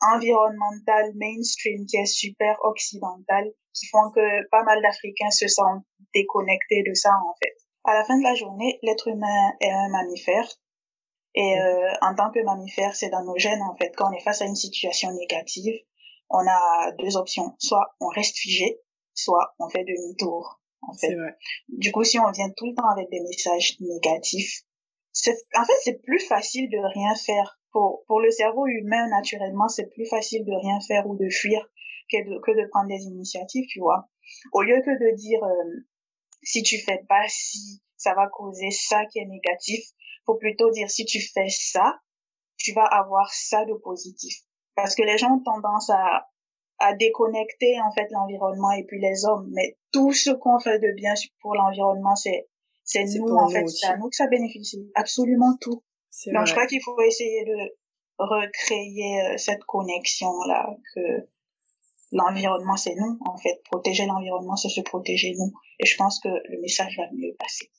environnemental mainstream qui est super occidental, qui font que pas mal d'Africains se sentent déconnectés de ça en fait. À la fin de la journée, l'être humain est un mammifère. Et mm. euh, en tant que mammifère, c'est dans nos gènes en fait. Quand on est face à une situation négative, on a deux options. Soit on reste figé, soit on fait demi-tour en fait. Vrai. Du coup, si on vient tout le temps avec des messages négatifs, c'est, en fait, c'est plus facile de rien faire. Pour, pour le cerveau humain, naturellement, c'est plus facile de rien faire ou de fuir que de, que de prendre des initiatives, tu vois. Au lieu que de dire, euh, si tu fais pas ci, ça va causer ça qui est négatif, faut plutôt dire, si tu fais ça, tu vas avoir ça de positif. Parce que les gens ont tendance à, à déconnecter en fait l'environnement et puis les hommes. Mais tout ce qu'on fait de bien pour l'environnement, c'est c'est nous en fait, c'est à nous que ça bénéficie. Absolument tout. Donc vrai. je crois qu'il faut essayer de recréer euh, cette connexion là que l'environnement c'est nous en fait. Protéger l'environnement c'est se protéger nous. Et je pense que le message va mieux passer.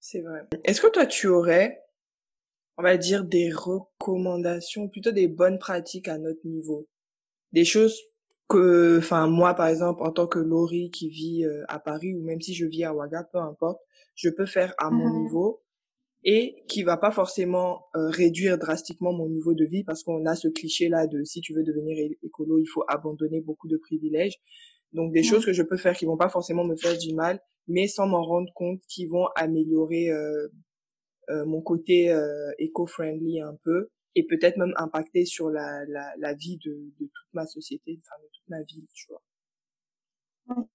C'est vrai. Est-ce que toi tu aurais on va dire des recommandations, plutôt des bonnes pratiques à notre niveau? Des choses que, enfin moi par exemple en tant que Laurie qui vit euh, à Paris ou même si je vis à Ouaga, peu importe, je peux faire à mon mmh. niveau et qui va pas forcément euh, réduire drastiquement mon niveau de vie parce qu'on a ce cliché là de si tu veux devenir écolo il faut abandonner beaucoup de privilèges donc des mmh. choses que je peux faire qui vont pas forcément me faire du mal mais sans m'en rendre compte qui vont améliorer euh, mon côté éco-friendly un peu et peut-être même impacter sur la, la, la vie de, de, toute ma société, enfin ma vie, tu vois.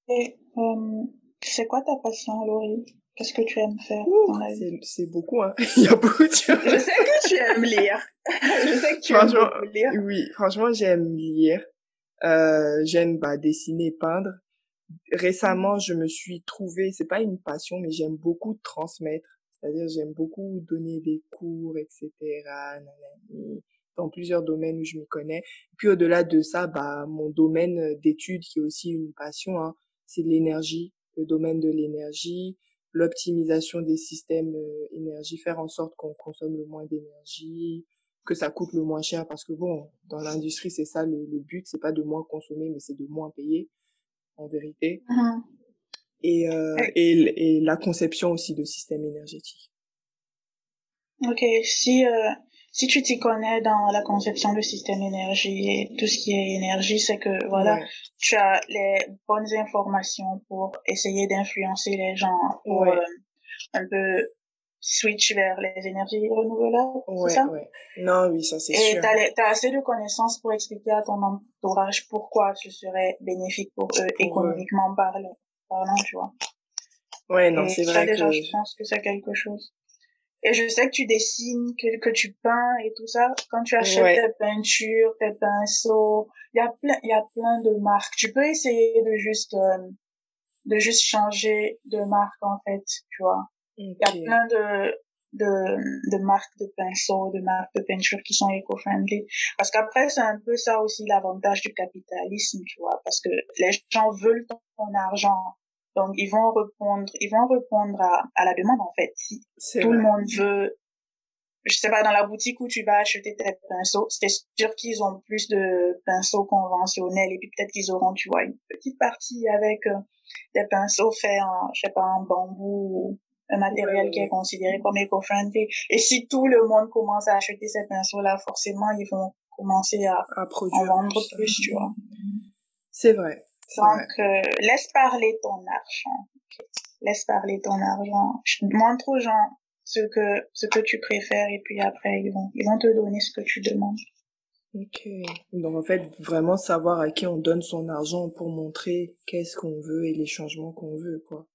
Et euh, c'est quoi ta passion, Laurie? Qu'est-ce que tu aimes faire C'est beaucoup, hein. *laughs* Il y a beaucoup de choses. Je sais que tu aimes lire. Je sais que tu aimes lire. Oui, franchement, j'aime lire. Euh, j'aime bah, dessiner, peindre. Récemment, je me suis trouvée, c'est pas une passion, mais j'aime beaucoup transmettre. C'est-à-dire, j'aime beaucoup donner des cours, etc., dans plusieurs domaines où je m'y connais. Puis au-delà de ça, bah, mon domaine d'études, qui est aussi une passion, hein, c'est l'énergie, le domaine de l'énergie, l'optimisation des systèmes euh, énergie, faire en sorte qu'on consomme le moins d'énergie, que ça coûte le moins cher, parce que bon, dans l'industrie, c'est ça le, le but, c'est pas de moins consommer, mais c'est de moins payer, en vérité. Uh-huh et, euh, et, et, la conception aussi de systèmes énergétiques. Ok, si, euh, si tu t'y connais dans la conception de système énergie et tout ce qui est énergie, c'est que voilà, ouais. tu as les bonnes informations pour essayer d'influencer les gens pour ouais. euh, un peu switch vers les énergies renouvelables, ouais, c'est ça? ouais. Non, oui, ça c'est sûr. Et t'as as assez de connaissances pour expliquer à ton entourage pourquoi ce serait bénéfique pour eux, économiquement parlant parlant, tu vois? Ouais, non, c'est vrai déjà, que... je pense que c'est quelque chose. Et je sais que tu dessines, que, que tu peins et tout ça. Quand tu achètes tes peintures, tes pinceaux, il y a plein, il y a plein de marques. Tu peux essayer de juste, euh, de juste changer de marque, en fait, tu vois. Il y a plein de, de, de marques de pinceaux, de marques de peinture qui sont éco-friendly. Parce qu'après, c'est un peu ça aussi l'avantage du capitalisme, tu vois. Parce que les gens veulent ton argent donc, ils vont répondre, ils vont répondre à, à la demande, en fait. Si tout le monde veut, je sais pas, dans la boutique où tu vas acheter tes pinceaux, c'est sûr qu'ils ont plus de pinceaux conventionnels et puis peut-être qu'ils auront, tu vois, une petite partie avec euh, des pinceaux faits en, je sais pas, en bambou un matériel qui est considéré comme éco-friendly. Et si tout le monde commence à acheter ces pinceaux-là, forcément, ils vont commencer à, à en vendre plus, tu vois. C'est vrai. Donc, euh, laisse parler ton argent. Laisse parler ton argent. Montre aux gens ce que, ce que tu préfères et puis après, ils vont, ils vont te donner ce que tu demandes. Ok. Donc, en fait, vraiment savoir à qui on donne son argent pour montrer qu'est-ce qu'on veut et les changements qu'on veut, quoi.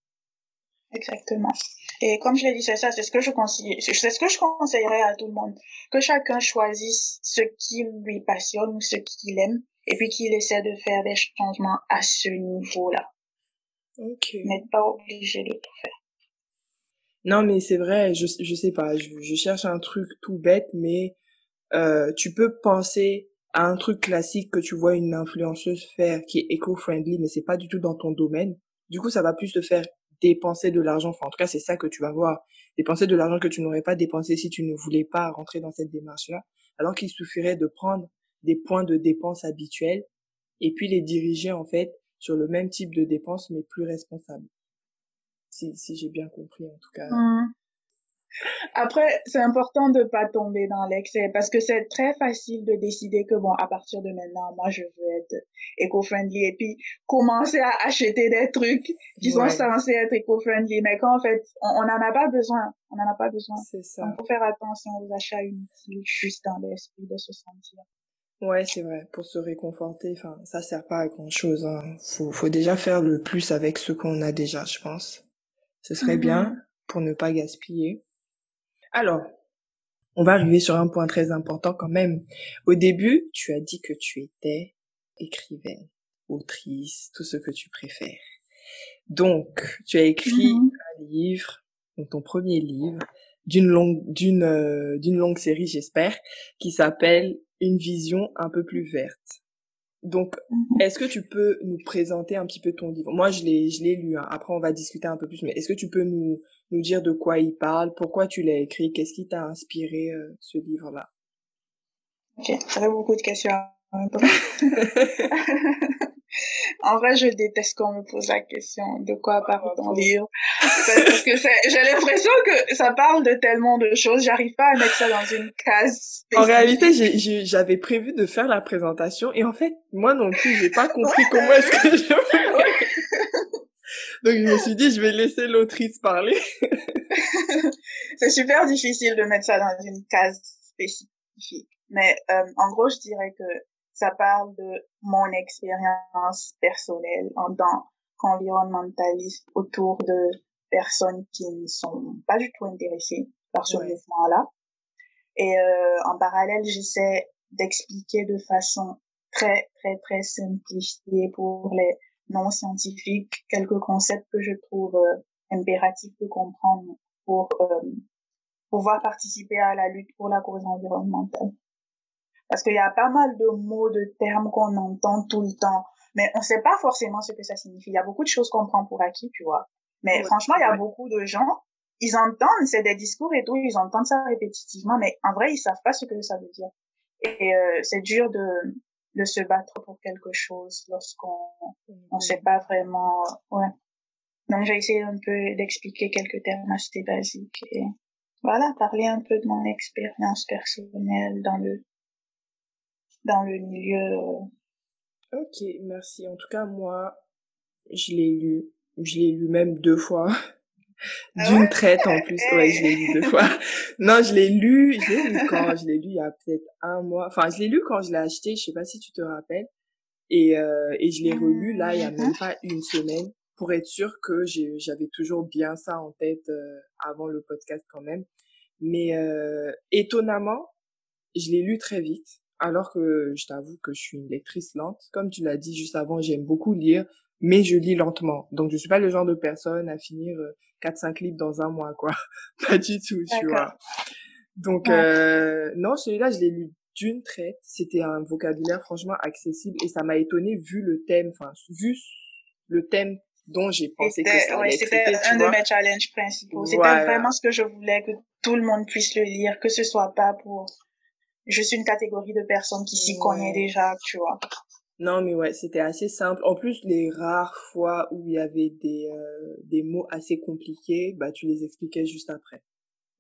Exactement. Et comme je l'ai dit, c'est ça, c'est ce que je conseille, c'est ce que je conseillerais à tout le monde. Que chacun choisisse ce qui lui passionne ou ce qu'il aime et puis qu'il essaie de faire des changements à ce niveau-là. Ok. Mais pas obligé de tout faire. Non, mais c'est vrai, je, je sais pas, je, je cherche un truc tout bête, mais euh, tu peux penser à un truc classique que tu vois une influenceuse faire qui est éco-friendly, mais c'est pas du tout dans ton domaine. Du coup, ça va plus te faire dépenser de l'argent. Enfin, en tout cas, c'est ça que tu vas voir. Dépenser de l'argent que tu n'aurais pas dépensé si tu ne voulais pas rentrer dans cette démarche-là. Alors qu'il suffirait de prendre des points de dépenses habituels et puis les diriger en fait sur le même type de dépenses mais plus responsable. Si, si j'ai bien compris en tout cas. Mmh. Après, c'est important de pas tomber dans l'excès parce que c'est très facile de décider que bon, à partir de maintenant, moi, je veux être éco-friendly et puis commencer à acheter des trucs qui sont censés être éco-friendly, mais qu'en fait, on n'en a pas besoin. On n'en a pas besoin. C'est ça. Il faut faire attention aux achats inutiles juste dans l'esprit de se sentir Ouais, c'est vrai. Pour se réconforter, enfin, ça sert pas à grand chose. Hein. Faut, faut déjà faire le plus avec ce qu'on a déjà, je pense. Ce serait mm-hmm. bien pour ne pas gaspiller. Alors, on va arriver sur un point très important quand même. Au début, tu as dit que tu étais écrivaine, autrice, tout ce que tu préfères. Donc, tu as écrit mm-hmm. un livre, donc ton premier livre, d'une longue, d'une, euh, d'une longue série, j'espère, qui s'appelle une vision un peu plus verte. Donc, mhm. est-ce que tu peux nous présenter un petit peu ton livre? Moi, je l'ai, je l'ai lu. Hein. Après, on va discuter un peu plus. Mais est-ce que tu peux nous, nous dire de quoi il parle? Pourquoi tu l'as écrit? Qu'est-ce qui t'a inspiré euh, ce livre-là? Ok, j'avais beaucoup de questions *laughs* en vrai, je déteste qu'on me pose la question de quoi parle ton livre. Parce que j'ai l'impression que ça parle de tellement de choses, j'arrive pas à mettre ça dans une case. En réalité, j'avais prévu de faire la présentation et en fait, moi non plus, j'ai pas compris comment est-ce que je Donc je me suis dit, je vais laisser l'autrice parler. *laughs* c'est super difficile de mettre ça dans une case spécifique. Mais euh, en gros, je dirais que ça parle de mon expérience personnelle en tant qu'environnementaliste autour de personnes qui ne sont pas du tout intéressées par ce mouvement-là. Et euh, en parallèle, j'essaie d'expliquer de façon très, très, très simplifiée pour les non-scientifiques quelques concepts que je trouve euh, impératifs de comprendre pour euh, pouvoir participer à la lutte pour la cause environnementale. Parce qu'il y a pas mal de mots, de termes qu'on entend tout le temps, mais on sait pas forcément ce que ça signifie. Il y a beaucoup de choses qu'on prend pour acquis, tu vois. Mais franchement, il y a beaucoup de gens, ils entendent, c'est des discours et tout, ils entendent ça répétitivement, mais en vrai, ils savent pas ce que ça veut dire. Et euh, c'est dur de, de se battre pour quelque chose lorsqu'on on sait pas vraiment, ouais. Donc j'ai essayé un peu d'expliquer quelques termes assez basiques et voilà, parler un peu de mon expérience personnelle dans le dans le milieu. Euh. Ok, merci. En tout cas, moi, je l'ai lu. Je l'ai lu même deux fois. Ah D'une traite en plus. Ouais, je l'ai lu deux *laughs* fois. Non, je l'ai lu, je l'ai lu quand? Je l'ai lu il y a peut-être un mois. Enfin, je l'ai lu quand je l'ai acheté, je sais pas si tu te rappelles. Et, euh, et je l'ai relu là, il y a même pas une semaine, pour être sûr que j'avais toujours bien ça en tête euh, avant le podcast quand même. Mais euh, étonnamment, je l'ai lu très vite, alors que je t'avoue que je suis une lectrice lente. Comme tu l'as dit juste avant, j'aime beaucoup lire, mais je lis lentement. Donc je suis pas le genre de personne à finir 4-5 euh, livres dans un mois, quoi. *laughs* pas du tout, tu vois. Donc euh, non, celui-là, je l'ai lu d'une traite. C'était un vocabulaire franchement accessible et ça m'a étonné vu le thème, enfin vu le thème dont j'ai pensé que ça allait C'était un de mes challenges principaux. C'était vraiment ce que je voulais que tout le monde puisse le lire, que ce soit pas pour juste une catégorie de personnes qui s'y connaissent déjà, tu vois. Non, mais ouais, c'était assez simple. En plus, les rares fois où il y avait des, euh, des mots assez compliqués, bah, tu les expliquais juste après.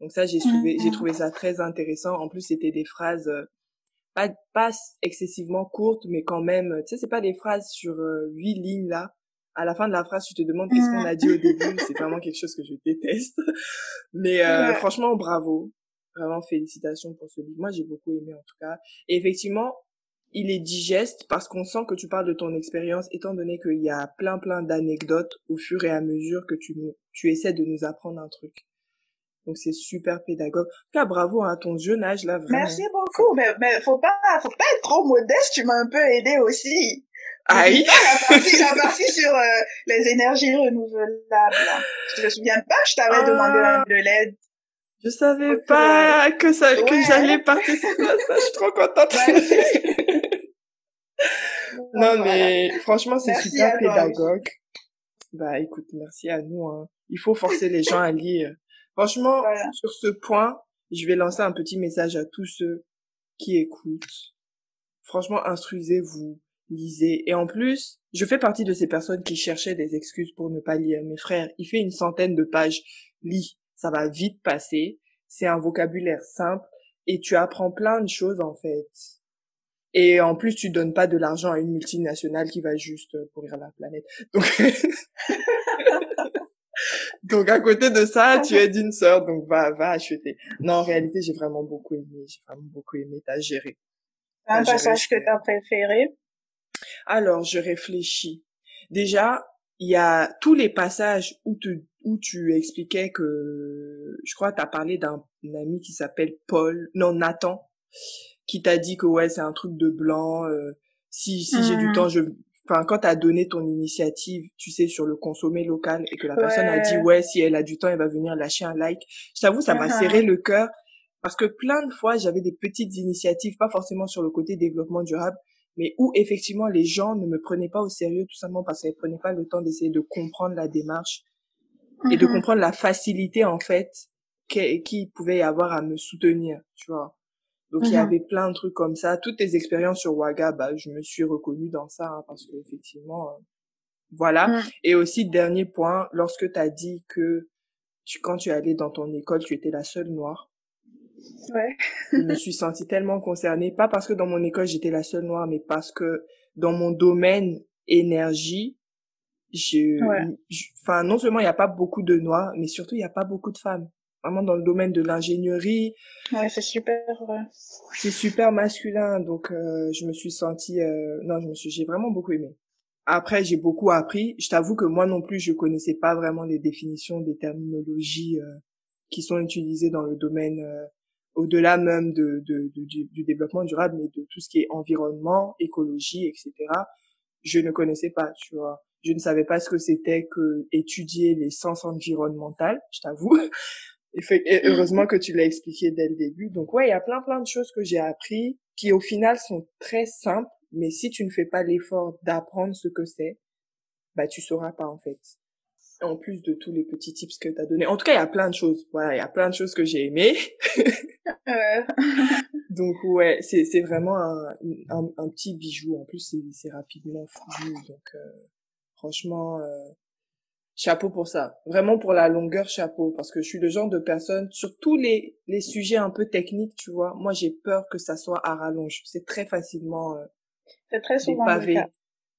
Donc ça, j'ai trouvé, j'ai trouvé ça très intéressant. En plus, c'était des phrases euh, pas, pas excessivement courtes, mais quand même, tu sais, c'est pas des phrases sur euh, huit lignes là. À la fin de la phrase, tu te demandes qu'est-ce qu'on a dit au début. C'est vraiment quelque chose que je déteste. *laughs* Mais euh, franchement, bravo. Vraiment félicitations pour ce livre. Moi, j'ai beaucoup aimé en tout cas. Et effectivement, il est digeste parce qu'on sent que tu parles de ton expérience, étant donné qu'il y a plein plein d'anecdotes au fur et à mesure que tu nous, tu essaies de nous apprendre un truc. Donc c'est super pédagogue. En tout cas, bravo à ton jeune âge là vraiment. Merci beaucoup, mais, mais faut pas faut pas être trop modeste, tu m'as un peu aidé aussi. Aïe. La partie, la partie sur euh, les énergies renouvelables. Je te souviens pas, je t'avais demandé ah. de l'aide. Je savais pas que ça que j'allais participer à ça. Je suis trop contente. *laughs* non mais franchement c'est super pédagogue. Bah écoute, merci à nous. Hein. Il faut forcer les gens à lire. Franchement, sur ce point, je vais lancer un petit message à tous ceux qui écoutent. Franchement, instruisez-vous, lisez. Et en plus, je fais partie de ces personnes qui cherchaient des excuses pour ne pas lire. Mes frères, il fait une centaine de pages. Lis, ça va vite passer. C'est un vocabulaire simple et tu apprends plein de choses en fait. Et en plus, tu donnes pas de l'argent à une multinationale qui va juste pourrir la planète. Donc, *laughs* Donc à côté de ça, tu es d'une sœur, donc va va acheter. Non, en réalité, j'ai vraiment beaucoup aimé, j'ai vraiment beaucoup aimé. T'as géré. Un passage que t'as préféré? Alors, je réfléchis. Déjà, il y a tous les passages où tu où tu expliquais que je crois t'as parlé d'un ami qui s'appelle Paul, non Nathan, qui t'a dit que ouais c'est un truc de blanc. Euh, si si j'ai du mmh. temps, je enfin quand t'as donné ton initiative, tu sais sur le consommer local et que la personne a dit ouais si elle a du temps elle va venir lâcher un like. Je t'avoue ça m'a uh-huh. serré le cœur parce que plein de fois j'avais des petites initiatives pas forcément sur le côté développement durable mais où effectivement les gens ne me prenaient pas au sérieux tout simplement parce qu'ils prenaient pas le temps d'essayer de comprendre la démarche et de uh-huh. comprendre la facilité en fait qui pouvait y avoir à me soutenir, tu vois. Donc il y mmh avait plein de trucs comme ça. Toutes tes expériences sur Waga, bah je me suis reconnue dans ça hein, parce que effectivement, euh, voilà. Mmh. Et aussi dernier point, lorsque tu as dit que tu, quand tu allais dans ton école, tu étais la seule noire. Ouais. je me suis sentie tellement concernée, pas parce que dans mon école j'étais la seule noire, mais parce que dans mon domaine énergie, je, enfin non seulement il n'y a pas beaucoup de noirs, mais surtout il n'y a pas beaucoup de femmes vraiment dans le domaine de l'ingénierie. Ouais, c'est super. C'est super masculin, donc euh, je me suis sentie, euh, non, je me suis, j'ai vraiment beaucoup aimé. Après, j'ai beaucoup appris. Je t'avoue que moi non plus, je connaissais pas vraiment les définitions des terminologies euh, qui sont utilisées dans le domaine au-delà même de, de, du, du, développement durable, mais de tout ce qui est environnement, écologie, etc. Je ne connaissais pas, tu vois. Je ne savais pas ce que c'était que étudier les sens environnementales, je t'avoue. *laughs* Et heureusement que tu l'as expliqué dès le début. Donc ouais, il y a plein plein de choses que j'ai appris qui au final sont très simples, mais si tu ne fais pas l'effort d'apprendre ce que c'est, bah tu sauras pas en fait. En plus de tous les petits tips que tu as donnés. En tout cas, il y a plein de choses. Voilà, il y a plein de choses que j'ai aimées. *laughs* Donc ouais, c'est c'est vraiment un, un, un petit bijou. En plus, c'est c'est rapidement fou. Donc euh, franchement, euh, chapeau pour ça. Vraiment pour la longueur, chapeau. Parce que je suis le genre de personne, sur tous les, les sujets un peu techniques, tu vois, moi j'ai peur que ça soit à rallonge. C'est très facilement euh, c'est très souvent des pavés.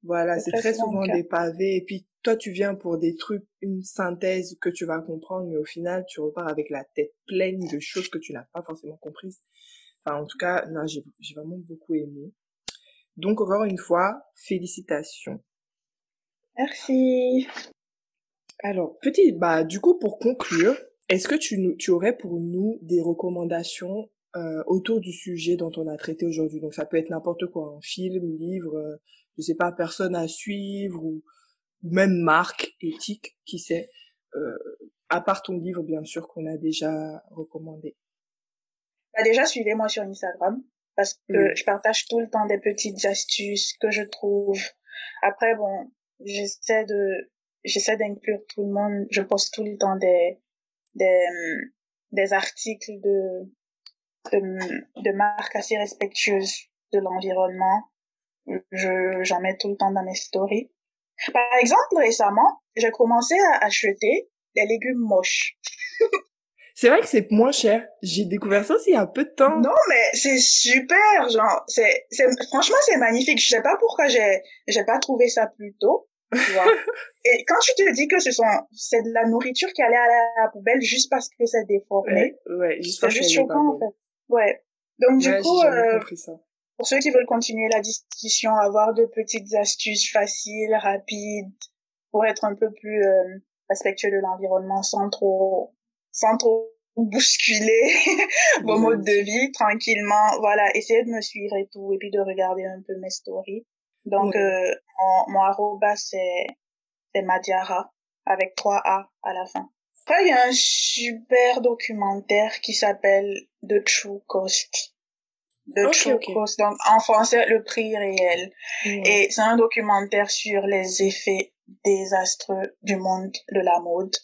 Voilà, c'est très, souvent, des pavés. Et puis toi, tu viens pour des trucs, une synthèse que tu vas comprendre, mais au final, tu repars avec la tête pleine de choses que tu n'as pas forcément comprises. Enfin, en tout cas, non, j'ai vraiment beaucoup aimé. Donc, encore une fois, félicitations. Merci. Alors, petit, bah, du coup, pour conclure, Est-ce que tu, tu aurais pour nous des recommandations euh, autour du sujet dont on a traité aujourd'hui? Donc ça peut être n'importe quoi, un film, livre, euh, je sais pas, personne à suivre ou, même marque, éthique, qui sait. Euh, à part ton livre, bien sûr, qu'on a déjà recommandé. Bah déjà, suivez-moi sur Instagram parce que je partage tout le temps des petites astuces que je trouve. Après, bon, j'essaie de j'essaie d'inclure tout le monde. Je poste tout le temps des des des articles de de, de marques assez respectueuses de l'environnement. Je j'en mets tout le temps dans mes stories. Par exemple, récemment, j'ai commencé à acheter des légumes moches. C'est vrai que c'est moins cher. J'ai découvert ça aussi il y a un peu de temps. Non, mais c'est super, genre, c'est, c'est, franchement, c'est magnifique. Je sais pas pourquoi j'ai, j'ai pas trouvé ça plus tôt. Tu vois. *laughs* Et quand tu te dis que ce sont, c'est de la nourriture qui allait à la, poubelle juste parce que c'est déformé. Ouais, ouais juste c'est juste choquant, en fait. Ouais. Donc, du coup, euh, pour ceux qui veulent continuer la discussion, avoir de petites astuces faciles, rapides, pour être un peu plus euh, respectueux de l'environnement sans trop sans trop *laughs* bousculer *laughs* vos modes de vie tranquillement. Voilà, essayez de me suivre et tout, et puis de regarder un peu mes stories. Donc, euh, mon, mon arroba, c'est, c'est Madiara, avec trois A à la fin. Après, il y a un super documentaire qui s'appelle The True Cost. The True Cost, donc en français, le prix réel. Et c'est un documentaire sur les effets désastreux du monde de la mode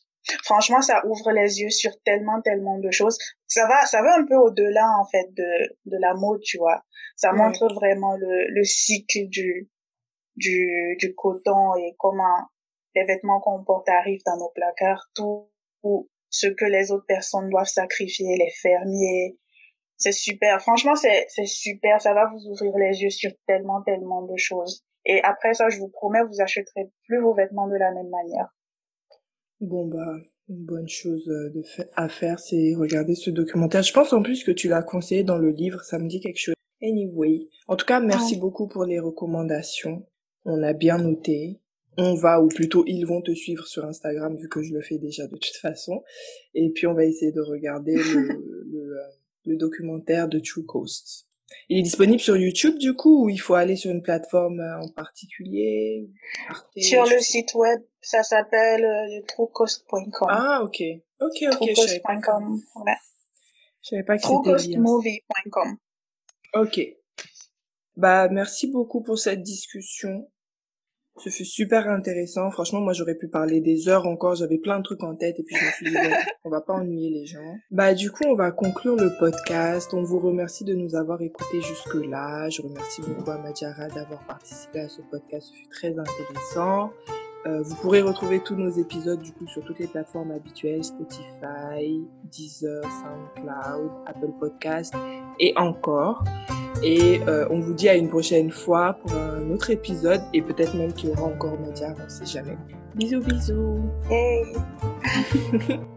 franchement, ça ouvre les yeux sur tellement, tellement de choses. Ça va, ça va un peu au-delà, en fait, de, de la mode, tu vois. Ça montre vraiment le, le cycle du, du, du coton et comment les vêtements qu'on porte arrivent dans nos placards, tout, ce que les autres personnes doivent sacrifier, les fermiers. C'est super. Franchement, c'est, c'est super. Ça va vous ouvrir les yeux sur tellement, tellement de choses. Et après ça, je vous promets, vous achèterez plus vos vêtements de la même manière. Bon bah une bonne chose euh, de à faire, c'est regarder ce documentaire. Je pense en plus que tu l'as conseillé dans le livre, ça me dit quelque chose. Anyway, en tout cas, merci beaucoup pour les recommandations. On a bien noté. On va, ou plutôt ils vont te suivre sur Instagram vu que je le fais déjà de toute façon. Et puis on va essayer de regarder le, *laughs* le, euh, le documentaire de True Coast. Il est disponible sur YouTube du coup ou il faut aller sur une plateforme euh, en particulier? Sur le site web, ça s'appelle euh, truecost.com. Ah ok, ok, ok. Truecost.com, ouais. Je savais pas que Truecostmovie.com. Ok. Bah merci beaucoup pour cette discussion. Ce fut super intéressant. Franchement, moi, j'aurais pu parler des heures encore. J'avais plein de trucs en tête et puis je me suis dit, *laughs* on va pas ennuyer les gens. Bah, du coup, on va conclure le podcast. On vous remercie de nous avoir écoutés jusque-là. Je remercie beaucoup à Madjara d'avoir participé à ce podcast. Ce fut très intéressant. Euh, vous pourrez retrouver tous nos épisodes du coup sur toutes les plateformes habituelles Spotify, Deezer, SoundCloud, Apple Podcast et encore. Et euh, on vous dit à une prochaine fois pour un autre épisode et peut-être même qu'il y aura encore média, on sait jamais. Bisous bisous. Hey. *laughs*